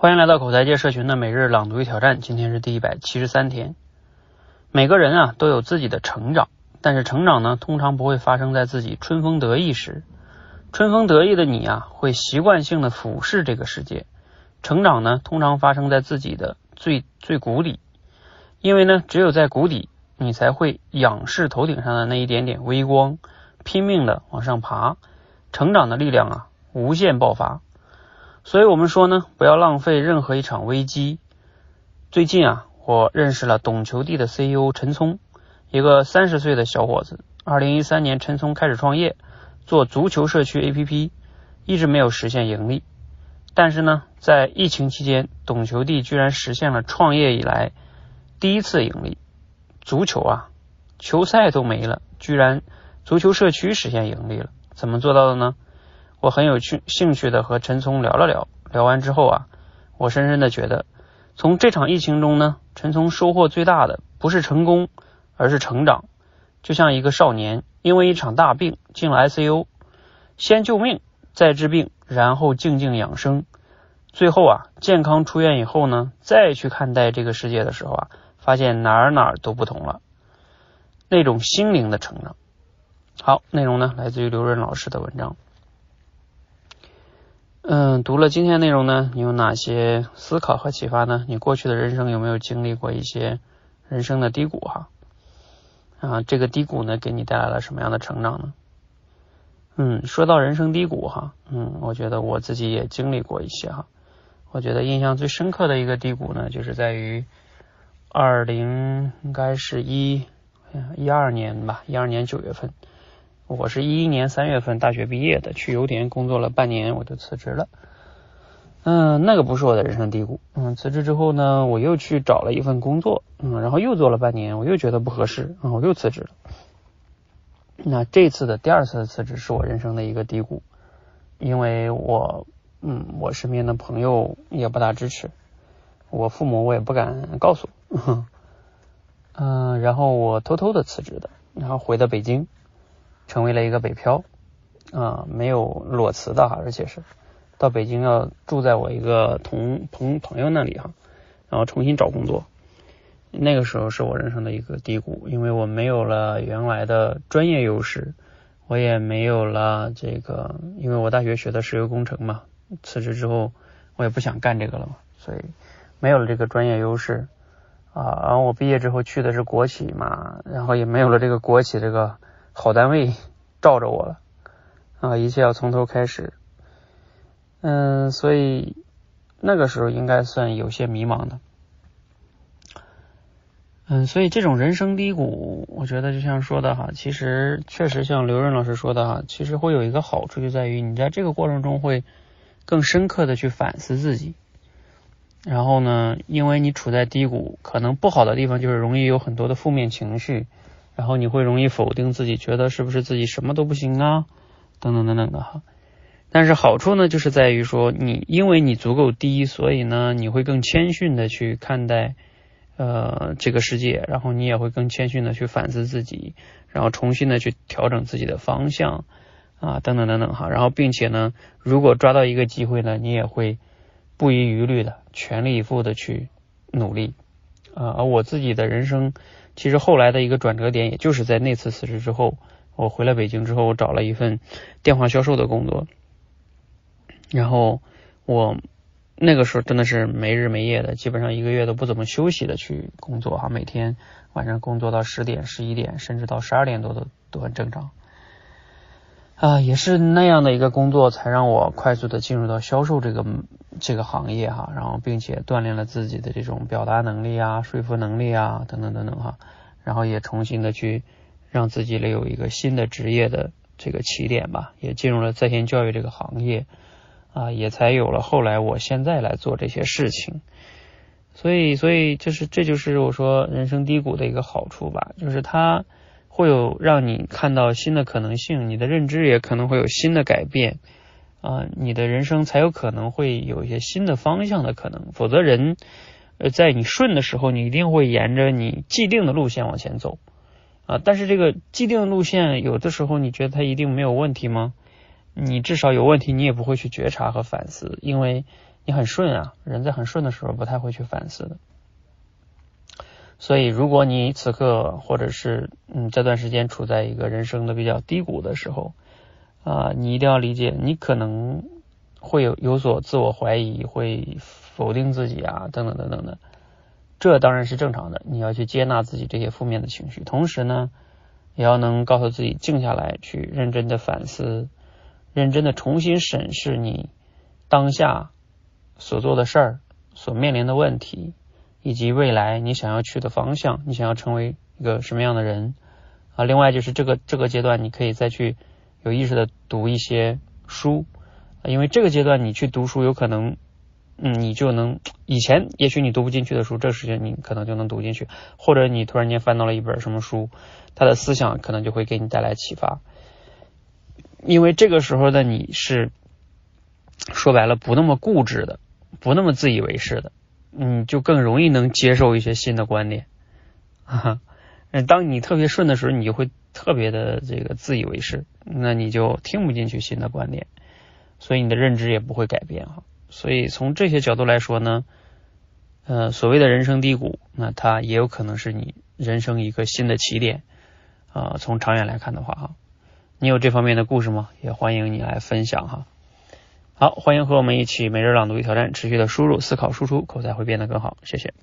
欢迎来到口才界社群的每日朗读与挑战，今天是第一百七十三天。每个人啊都有自己的成长，但是成长呢通常不会发生在自己春风得意时。春风得意的你啊会习惯性的俯视这个世界，成长呢通常发生在自己的最最谷底，因为呢只有在谷底，你才会仰视头顶上的那一点点微光，拼命的往上爬，成长的力量啊无限爆发。所以我们说呢，不要浪费任何一场危机。最近啊，我认识了懂球帝的 CEO 陈聪，一个三十岁的小伙子。二零一三年，陈聪开始创业，做足球社区 APP，一直没有实现盈利。但是呢，在疫情期间，懂球帝居然实现了创业以来第一次盈利。足球啊，球赛都没了，居然足球社区实现盈利了，怎么做到的呢？我很有趣兴趣的和陈聪聊了聊，聊完之后啊，我深深的觉得，从这场疫情中呢，陈聪收获最大的不是成功，而是成长。就像一个少年因为一场大病进了 ICU，先救命，再治病，然后静静养生，最后啊健康出院以后呢，再去看待这个世界的时候啊，发现哪儿哪儿都不同了，那种心灵的成长。好，内容呢来自于刘润老师的文章。嗯，读了今天内容呢，你有哪些思考和启发呢？你过去的人生有没有经历过一些人生的低谷哈？啊，这个低谷呢，给你带来了什么样的成长呢？嗯，说到人生低谷哈，嗯，我觉得我自己也经历过一些哈。我觉得印象最深刻的一个低谷呢，就是在于二零应该是一一二年吧，一二年九月份。我是一一年三月份大学毕业的，去油田工作了半年，我就辞职了。嗯，那个不是我的人生低谷。嗯，辞职之后呢，我又去找了一份工作，嗯，然后又做了半年，我又觉得不合适，嗯，我又辞职了。那这次的第二次辞职是我人生的一个低谷，因为我，嗯，我身边的朋友也不大支持，我父母我也不敢告诉，嗯，然后我偷偷的辞职的，然后回到北京。成为了一个北漂啊，没有裸辞的哈，而且是到北京要住在我一个同朋朋友那里哈，然后重新找工作。那个时候是我人生的一个低谷，因为我没有了原来的专业优势，我也没有了这个，因为我大学学的石油工程嘛，辞职之后我也不想干这个了嘛，所以没有了这个专业优势啊。然后我毕业之后去的是国企嘛，然后也没有了这个国企这个。好单位罩着我了啊！一切要从头开始，嗯，所以那个时候应该算有些迷茫的，嗯，所以这种人生低谷，我觉得就像说的哈，其实确实像刘润老师说的哈，其实会有一个好处，就在于你在这个过程中会更深刻的去反思自己，然后呢，因为你处在低谷，可能不好的地方就是容易有很多的负面情绪。然后你会容易否定自己，觉得是不是自己什么都不行啊，等等等等的哈。但是好处呢，就是在于说你因为你足够低，所以呢你会更谦逊的去看待呃这个世界，然后你也会更谦逊的去反思自己，然后重新的去调整自己的方向啊等等等等哈。然后并且呢，如果抓到一个机会呢，你也会不遗余力的全力以赴的去努力啊。而我自己的人生。其实后来的一个转折点，也就是在那次辞职之后，我回了北京之后，我找了一份电话销售的工作，然后我那个时候真的是没日没夜的，基本上一个月都不怎么休息的去工作哈，每天晚上工作到十点、十一点，甚至到十二点多都都很正常。啊，也是那样的一个工作，才让我快速的进入到销售这个这个行业哈，然后并且锻炼了自己的这种表达能力啊、说服能力啊等等等等哈，然后也重新的去让自己有一个新的职业的这个起点吧，也进入了在线教育这个行业啊，也才有了后来我现在来做这些事情，所以所以就是这就是我说人生低谷的一个好处吧，就是它。会有让你看到新的可能性，你的认知也可能会有新的改变啊，你的人生才有可能会有一些新的方向的可能。否则，人呃在你顺的时候，你一定会沿着你既定的路线往前走啊。但是这个既定的路线，有的时候你觉得它一定没有问题吗？你至少有问题，你也不会去觉察和反思，因为你很顺啊，人在很顺的时候不太会去反思的。所以，如果你此刻或者是嗯这段时间处在一个人生的比较低谷的时候啊，你一定要理解，你可能会有有所自我怀疑，会否定自己啊，等等等等的。这当然是正常的，你要去接纳自己这些负面的情绪，同时呢，也要能告诉自己静下来，去认真的反思，认真的重新审视你当下所做的事儿，所面临的问题。以及未来你想要去的方向，你想要成为一个什么样的人啊？另外就是这个这个阶段，你可以再去有意识的读一些书，因为这个阶段你去读书，有可能嗯你就能以前也许你读不进去的书，这个时间你可能就能读进去，或者你突然间翻到了一本什么书，他的思想可能就会给你带来启发，因为这个时候的你是说白了不那么固执的，不那么自以为是的。嗯，就更容易能接受一些新的观点。哈，当你特别顺的时候，你就会特别的这个自以为是，那你就听不进去新的观点，所以你的认知也不会改变哈。所以从这些角度来说呢，呃，所谓的人生低谷，那它也有可能是你人生一个新的起点啊。从长远来看的话哈，你有这方面的故事吗？也欢迎你来分享哈。好，欢迎和我们一起每日朗读与挑战，持续的输入、思考、输出，口才会变得更好。谢谢。